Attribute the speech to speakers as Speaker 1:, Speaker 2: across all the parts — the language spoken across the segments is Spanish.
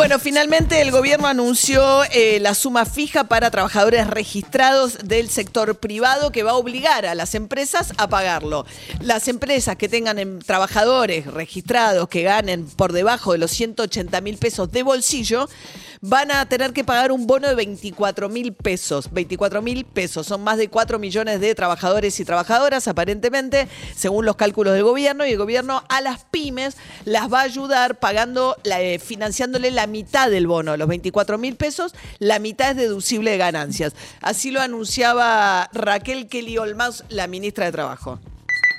Speaker 1: Bueno, finalmente el gobierno anunció eh, la suma fija para trabajadores registrados del sector privado que va a obligar a las empresas a pagarlo. Las empresas que tengan em, trabajadores registrados que ganen por debajo de los 180 mil pesos de bolsillo van a tener que pagar un bono de 24 mil pesos. 24 mil pesos. Son más de 4 millones de trabajadores y trabajadoras, aparentemente, según los cálculos del gobierno. Y el gobierno a las pymes las va a ayudar pagando, eh, financiándole la mitad del bono, los 24 mil pesos, la mitad es deducible de ganancias. Así lo anunciaba Raquel Kelly Olmaz, la ministra de Trabajo.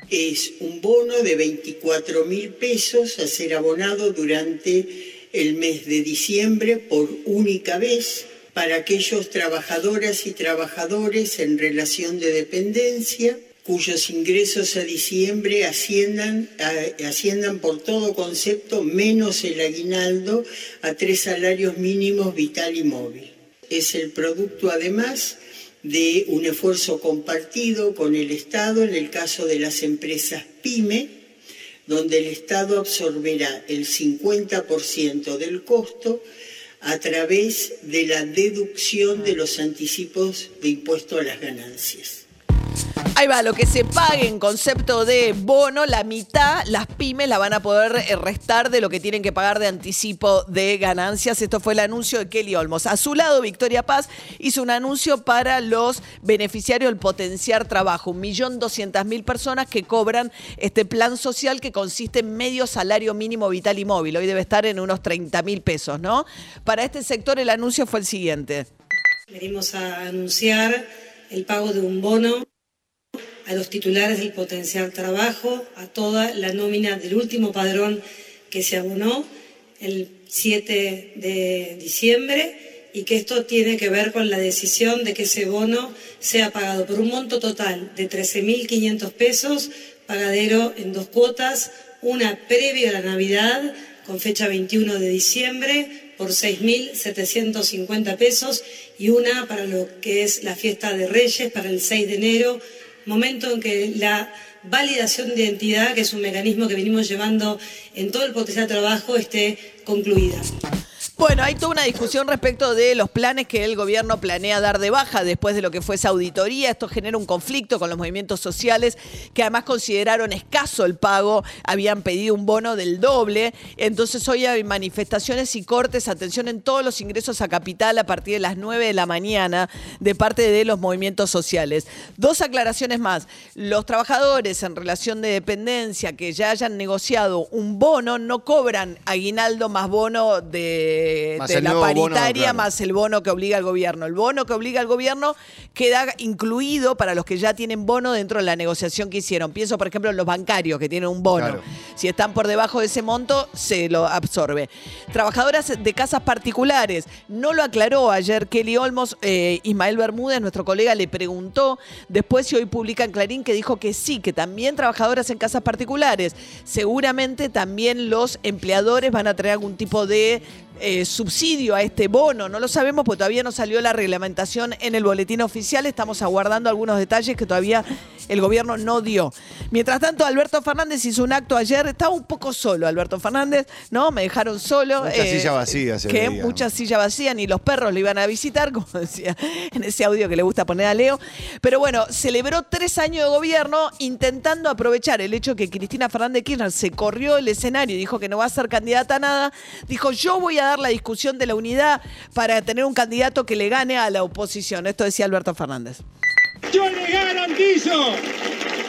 Speaker 2: Es un bono de 24 mil pesos a ser abonado durante el mes de diciembre por única vez para aquellos trabajadoras y trabajadores en relación de dependencia cuyos ingresos a diciembre asciendan, por todo concepto menos el aguinaldo a tres salarios mínimos vital y móvil. Es el producto además de un esfuerzo compartido con el Estado en el caso de las empresas PYME, donde el Estado absorberá el 50% del costo a través de la deducción de los anticipos de impuesto a las ganancias.
Speaker 1: Ahí va, lo que se pague en concepto de bono, la mitad, las pymes la van a poder eh, restar de lo que tienen que pagar de anticipo de ganancias. Esto fue el anuncio de Kelly Olmos. A su lado, Victoria Paz hizo un anuncio para los beneficiarios del potenciar trabajo. Un millón doscientas mil personas que cobran este plan social que consiste en medio salario mínimo vital y móvil. Hoy debe estar en unos 30 mil pesos, ¿no? Para este sector el anuncio fue el siguiente.
Speaker 3: Venimos a anunciar el pago de un bono a los titulares del potencial trabajo, a toda la nómina del último padrón que se abonó el 7 de diciembre y que esto tiene que ver con la decisión de que ese bono sea pagado por un monto total de 13.500 pesos, pagadero en dos cuotas, una previa a la Navidad con fecha 21 de diciembre por 6.750 pesos y una para lo que es la fiesta de Reyes para el 6 de enero momento en que la validación de identidad, que es un mecanismo que venimos llevando en todo el potencial de trabajo, esté concluida.
Speaker 1: Bueno, hay toda una discusión respecto de los planes que el gobierno planea dar de baja después de lo que fue esa auditoría. Esto genera un conflicto con los movimientos sociales que además consideraron escaso el pago, habían pedido un bono del doble. Entonces hoy hay manifestaciones y cortes, atención en todos los ingresos a capital a partir de las 9 de la mañana de parte de los movimientos sociales. Dos aclaraciones más. Los trabajadores en relación de dependencia que ya hayan negociado un bono no cobran aguinaldo más bono de de, la paritaria más el bono que obliga al gobierno. El bono que obliga al gobierno queda incluido para los que ya tienen bono dentro de la negociación que hicieron. Pienso, por ejemplo, en los bancarios que tienen un bono. Si están por debajo de ese monto, se lo absorbe. Trabajadoras de casas particulares. No lo aclaró ayer Kelly Olmos. Eh, Ismael Bermúdez, nuestro colega, le preguntó después si hoy publica en Clarín que dijo que sí, que también trabajadoras en casas particulares. Seguramente también los empleadores van a tener algún tipo de eh, subsidio a este bono. No lo sabemos porque todavía no salió la reglamentación en el boletín oficial. Estamos aguardando algunos detalles que todavía el gobierno no dio. Mientras tanto, Alberto Fernández hizo un acto ayer. Estaba un poco solo Alberto Fernández, ¿no? Me dejaron solo.
Speaker 4: Mucha eh, silla vacía. Se que
Speaker 1: mucha silla vacía, ni los perros le iban a visitar, como decía en ese audio que le gusta poner a Leo. Pero bueno, celebró tres años de gobierno intentando aprovechar el hecho que Cristina Fernández Kirchner se corrió el escenario y dijo que no va a ser candidata a nada. Dijo, yo voy a la discusión de la unidad para tener un candidato que le gane a la oposición. Esto decía Alberto Fernández.
Speaker 5: Yo le garantizo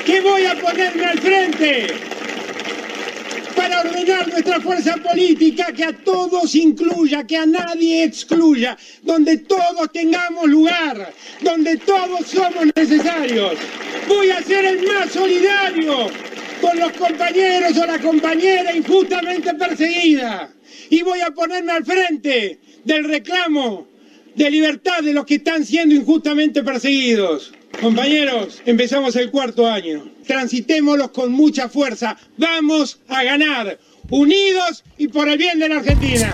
Speaker 5: que voy a ponerme al frente para ordenar nuestra fuerza política, que a todos incluya, que a nadie excluya, donde todos tengamos lugar, donde todos somos necesarios. Voy a ser el más solidario con los compañeros o la compañera injustamente perseguida y voy a ponerme al frente del reclamo de libertad de los que están siendo injustamente perseguidos. Compañeros, empezamos el cuarto año. Transitémoslos con mucha fuerza. Vamos a ganar, unidos y por el bien de la Argentina.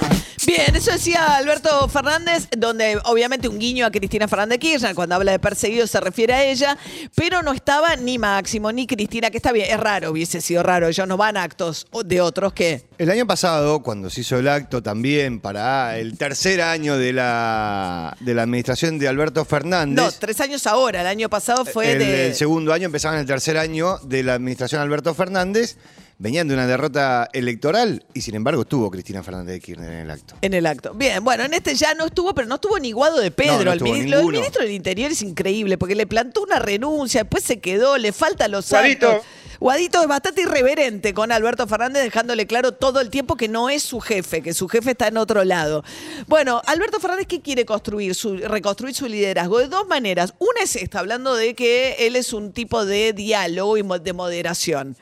Speaker 1: Bien, eso decía Alberto Fernández, donde obviamente un guiño a Cristina Fernández Kirchner, cuando habla de perseguido se refiere a ella, pero no estaba ni Máximo ni Cristina, que está bien, es raro, hubiese sido raro, ellos no van a actos de otros que...
Speaker 4: El año pasado, cuando se hizo el acto también para el tercer año de la, de la administración de Alberto Fernández.
Speaker 1: No, tres años ahora, el año pasado fue
Speaker 4: el,
Speaker 1: de...
Speaker 4: el segundo año, empezaban el tercer año de la administración Alberto Fernández. Venían de una derrota electoral y sin embargo estuvo Cristina Fernández de Kirchner en el acto.
Speaker 1: En el acto. Bien, bueno, en este ya no estuvo, pero no estuvo ni Guado de Pedro.
Speaker 4: No, no
Speaker 1: el, ministro, el
Speaker 4: ninguno.
Speaker 1: ministro del Interior es increíble, porque le plantó una renuncia, después se quedó, le faltan los
Speaker 5: Guadito.
Speaker 1: actos. Guadito es bastante irreverente con Alberto Fernández, dejándole claro todo el tiempo que no es su jefe, que su jefe está en otro lado. Bueno, Alberto Fernández, ¿qué quiere construir? Su- reconstruir su liderazgo de dos maneras. Una es esta, hablando de que él es un tipo de diálogo y de moderación.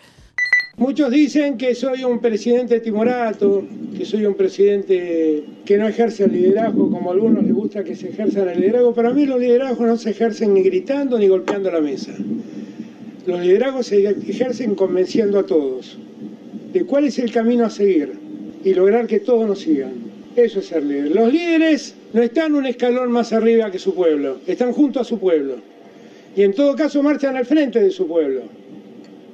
Speaker 5: Muchos dicen que soy un presidente timorato, que soy un presidente que no ejerce el liderazgo como a algunos les gusta que se ejerzan el liderazgo. Para mí los liderazgos no se ejercen ni gritando ni golpeando la mesa. Los liderazgos se ejercen convenciendo a todos de cuál es el camino a seguir y lograr que todos nos sigan. Eso es ser líder. Los líderes no están un escalón más arriba que su pueblo, están junto a su pueblo. Y en todo caso marchan al frente de su pueblo,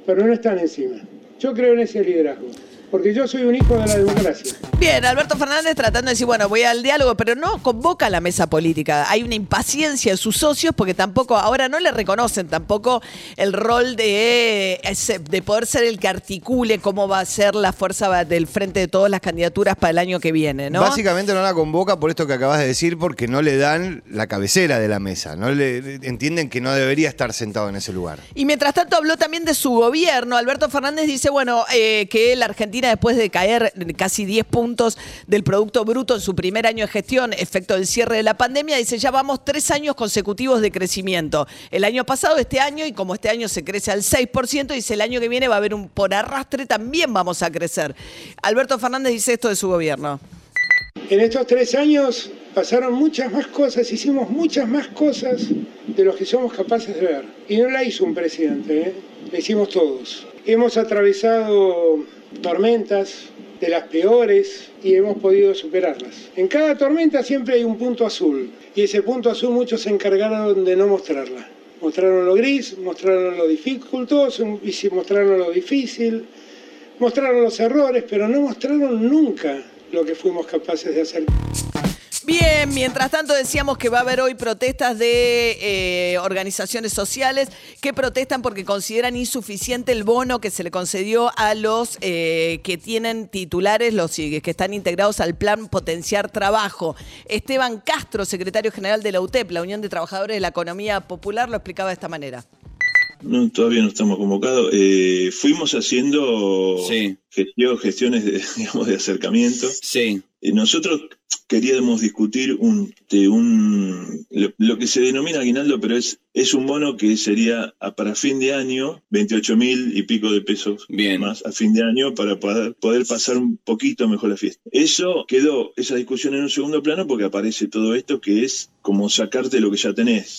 Speaker 5: pero no están encima. Yo creo en ese liderazgo, porque yo soy un hijo de la democracia.
Speaker 1: Bien, Alberto Fernández tratando de decir, bueno, voy al diálogo, pero no convoca a la mesa política. Hay una impaciencia en sus socios porque tampoco, ahora no le reconocen tampoco el rol de, de poder ser el que articule cómo va a ser la fuerza del frente de todas las candidaturas para el año que viene, ¿no?
Speaker 4: Básicamente no la convoca por esto que acabas de decir, porque no le dan la cabecera de la mesa. No le entienden que no debería estar sentado en ese lugar.
Speaker 1: Y mientras tanto habló también de su gobierno. Alberto Fernández dice, bueno, eh, que la Argentina después de caer casi 10 puntos del Producto Bruto en su primer año de gestión, efecto del cierre de la pandemia, dice, ya vamos tres años consecutivos de crecimiento. El año pasado, este año, y como este año se crece al 6%, dice, el año que viene va a haber un por arrastre, también vamos a crecer. Alberto Fernández dice esto de su gobierno.
Speaker 5: En estos tres años pasaron muchas más cosas, hicimos muchas más cosas de los que somos capaces de ver. Y no la hizo un presidente, ¿eh? la hicimos todos. Hemos atravesado tormentas de las peores y hemos podido superarlas. En cada tormenta siempre hay un punto azul y ese punto azul muchos se encargaron de no mostrarla. Mostraron lo gris, mostraron lo dificultoso, y mostraron lo difícil, mostraron los errores, pero no mostraron nunca lo que fuimos capaces de hacer.
Speaker 1: Bien, mientras tanto decíamos que va a haber hoy protestas de eh, organizaciones sociales que protestan porque consideran insuficiente el bono que se le concedió a los eh, que tienen titulares, los que están integrados al plan Potenciar Trabajo. Esteban Castro, secretario general de la UTEP, la Unión de Trabajadores de la Economía Popular, lo explicaba de esta manera.
Speaker 6: No, todavía no estamos convocados. Eh, fuimos haciendo
Speaker 7: Sí.
Speaker 6: gestiones de, digamos, de acercamiento.
Speaker 7: Sí.
Speaker 6: Eh, nosotros queríamos discutir un, de un lo, lo que se denomina aguinaldo, pero es, es un bono que sería para fin de año 28 mil y pico de pesos
Speaker 7: Bien.
Speaker 6: más a fin de año para poder, poder pasar un poquito mejor la fiesta. Eso quedó, esa discusión en un segundo plano porque aparece todo esto que es como sacarte lo que ya tenés.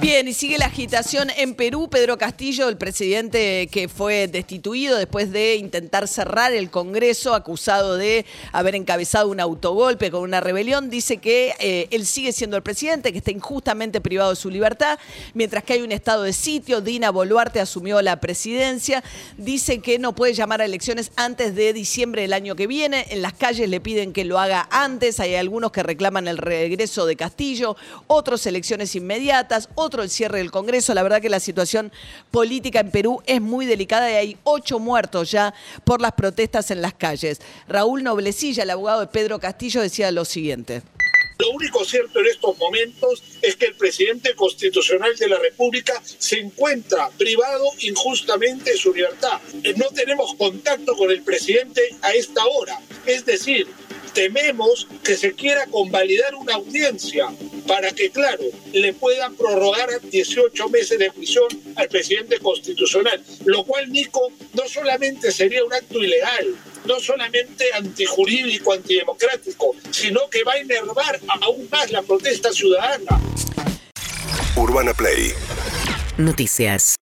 Speaker 1: Bien, y sigue la agitación en Perú. Pedro Castillo, el presidente que fue destituido después de intentar cerrar el Congreso, acusado de haber encabezado un autogolpe con una rebelión, dice que eh, él sigue siendo el presidente, que está injustamente privado de su libertad, mientras que hay un estado de sitio. Dina Boluarte asumió la presidencia. Dice que no puede llamar a elecciones antes de diciembre del año que viene. En las calles le piden que lo haga antes. Hay algunos que reclaman el regreso de Castillo, otros elecciones inmediatas, otro el cierre del Congreso. La verdad que la situación política en Perú es muy delicada y hay ocho muertos ya por las protestas en las calles. Raúl Noblecilla, el abogado de Pedro Castillo, decía lo siguiente.
Speaker 8: Lo único cierto en estos momentos es que el presidente constitucional de la República se encuentra privado injustamente de su libertad. Eh, No tenemos contacto con el presidente a esta hora. Es decir, tememos que se quiera convalidar una audiencia para que, claro, le puedan prorrogar 18 meses de prisión al presidente constitucional, lo cual, Nico, no solamente sería un acto ilegal, no solamente antijurídico, antidemocrático, sino que va a enervar aún más la protesta ciudadana.
Speaker 9: Urbana Play
Speaker 10: Noticias.